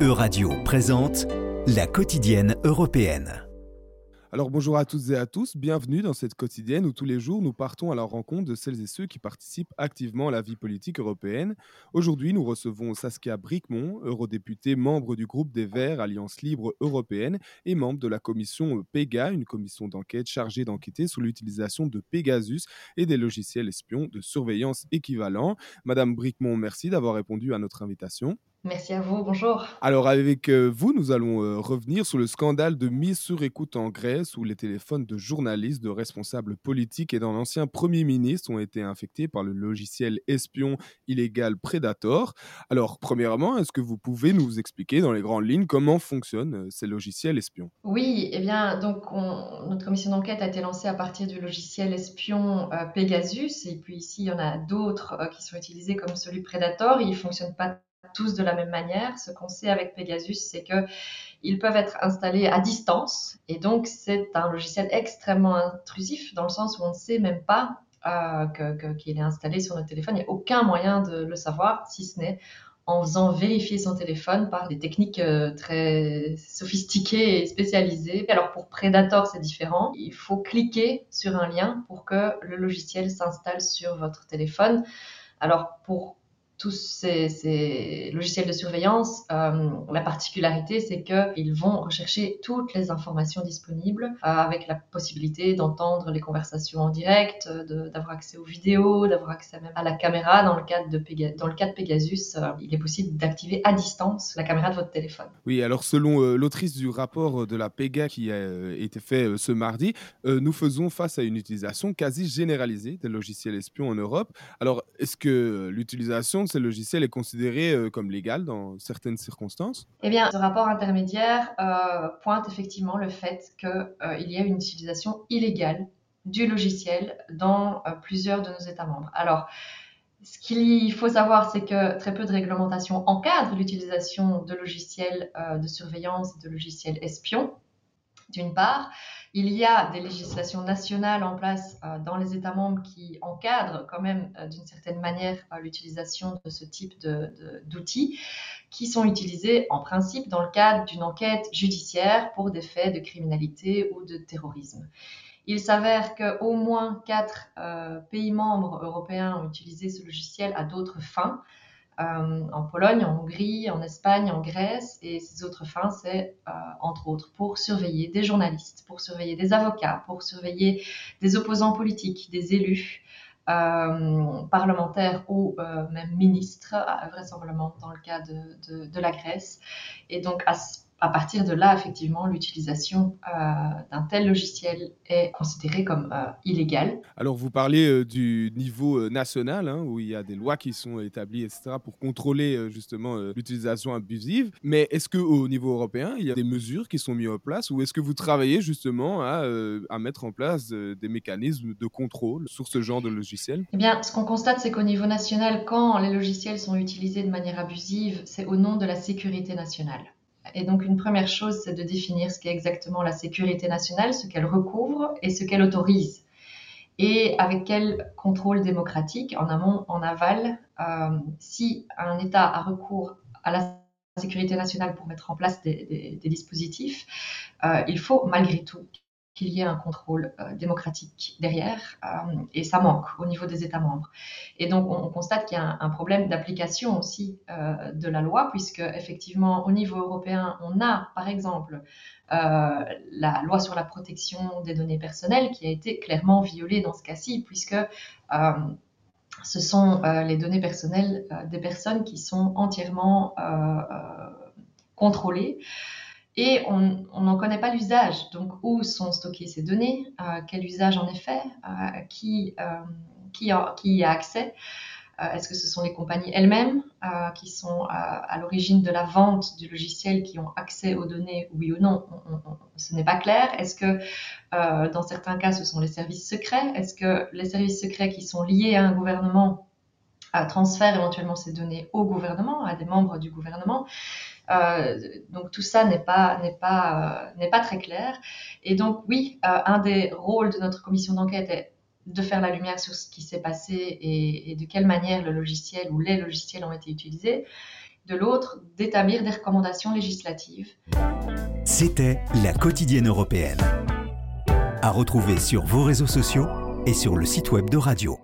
Euradio présente la quotidienne européenne. Alors bonjour à toutes et à tous, bienvenue dans cette quotidienne où tous les jours nous partons à la rencontre de celles et ceux qui participent activement à la vie politique européenne. Aujourd'hui, nous recevons Saskia Bricmont, eurodéputée, membre du groupe des Verts Alliance Libre Européenne et membre de la commission PEGA, une commission d'enquête chargée d'enquêter sur l'utilisation de Pegasus et des logiciels espions de surveillance équivalents. Madame Bricmont, merci d'avoir répondu à notre invitation. Merci à vous, bonjour. Alors avec euh, vous, nous allons euh, revenir sur le scandale de mise sur écoute en Grèce où les téléphones de journalistes, de responsables politiques et d'un ancien Premier ministre ont été infectés par le logiciel espion illégal Predator. Alors premièrement, est-ce que vous pouvez nous expliquer dans les grandes lignes comment fonctionnent euh, ces logiciels espions? Oui, eh bien donc notre commission d'enquête a été lancée à partir du logiciel espion Pegasus et puis ici il y en a d'autres qui sont utilisés comme celui Predator. Ils ne fonctionnent pas tous de la même manière. Ce qu'on sait avec Pegasus, c'est qu'ils peuvent être installés à distance. Et donc, c'est un logiciel extrêmement intrusif dans le sens où on ne sait même pas euh, qu'il est installé sur notre téléphone. Il n'y a aucun moyen de le savoir, si ce n'est en faisant vérifier son téléphone par des techniques euh, très sophistiquées et spécialisées. Alors pour Predator, c'est différent. Il faut cliquer sur un lien pour que le logiciel s'installe sur votre téléphone. Alors pour tous ces, logiciels de surveillance, euh, la particularité, c'est qu'ils vont rechercher toutes les informations disponibles euh, avec la possibilité d'entendre les conversations en direct, d'avoir accès aux vidéos, d'avoir accès même à la caméra. Dans le cadre de, cas de Pegasus, euh, il est possible d'activer à distance la caméra de votre téléphone. Oui, alors selon l'autrice du rapport de la PEGA qui a été fait ce mardi, nous faisons face à une utilisation quasi généralisée des logiciels espions en Europe. Alors, est-ce que l'utilisation ce logiciel est considéré euh, comme légal dans certaines circonstances? Eh bien, ce rapport intermédiaire euh, pointe effectivement le fait qu'il euh, y a une utilisation illégale du logiciel dans plusieurs de nos États membres. Alors, ce qu'il faut savoir, c'est que très peu de réglementations encadrent l'utilisation de logiciels de surveillance et de logiciels espions, d'une part. Il y a des législations nationales en place euh, dans les États membres qui encadrent quand même euh, d'une certaine manière euh, l'utilisation de ce type d'outils qui sont utilisés en principe dans le cadre d'une enquête judiciaire pour des faits de criminalité ou de terrorisme. Il s'avère qu'au moins quatre pays membres européens ont utilisé ce logiciel à d'autres fins. Euh, en Pologne, en Hongrie, en Espagne, en Grèce. Et ces autres fins, c'est euh, entre autres pour surveiller des journalistes, pour surveiller des avocats, pour surveiller des opposants politiques, des élus. Euh, parlementaires ou même ministres, vraisemblablement dans le cas de, la Grèce. Et donc, à à partir de là, effectivement, l'utilisation euh, d'un tel logiciel est considérée comme euh, illégale. Alors, vous parlez euh, du niveau national, hein, où il y a des lois qui sont établies, etc., pour contrôler justement l'utilisation abusive. Mais est-ce qu'au niveau européen, il y a des mesures qui sont mises en place, ou est-ce que vous travaillez justement à, à mettre en place des mécanismes de contrôle sur ce genre de logiciel? Eh bien, ce qu'on constate, c'est qu'au niveau national, quand les logiciels sont utilisés de manière abusive, c'est au nom de la sécurité nationale. Et donc, une première chose, c'est de définir ce qu'est exactement la sécurité nationale, ce qu'elle recouvre et ce qu'elle autorise. Et avec quel contrôle démocratique, en amont, en aval, euh, si un État a recours à la sécurité nationale pour mettre en place des, dispositifs, euh, il faut malgré tout qu'il y ait un contrôle euh, démocratique derrière, euh, et ça manque au niveau des États membres. Et donc, on, constate qu'il y a un, problème d'application aussi euh, de la loi, puisque effectivement, au niveau européen, on a, par exemple, la loi sur la protection des données personnelles qui a été clairement violée dans ce cas-ci, puisque ce sont les données personnelles des personnes qui sont entièrement contrôlées et on n'en connaît pas l'usage. Donc, où sont stockées ces données euh, Quel usage en fait euh, qui, euh, qui, a, y a accès Est-ce que ce sont les compagnies elles-mêmes qui sont à l'origine de la vente du logiciel, qui ont accès aux données, oui ou non? Ce n'est pas clair. Est-ce que dans certains cas, ce sont les services secrets? Est-ce que les services secrets qui sont liés à un gouvernement transfèrent éventuellement ces données au gouvernement, à des membres du gouvernement? euh, donc tout ça n'est pas, n'est pas, euh, n'est pas très clair. Et donc oui, euh, un des rôles de notre commission d'enquête est de faire la lumière sur ce qui s'est passé et, et, de quelle manière le logiciel ou les logiciels ont été utilisés. De l'autre, d'établir des recommandations législatives. C'était la quotidienne européenne. À retrouver sur vos réseaux sociaux et sur le site web de Radio.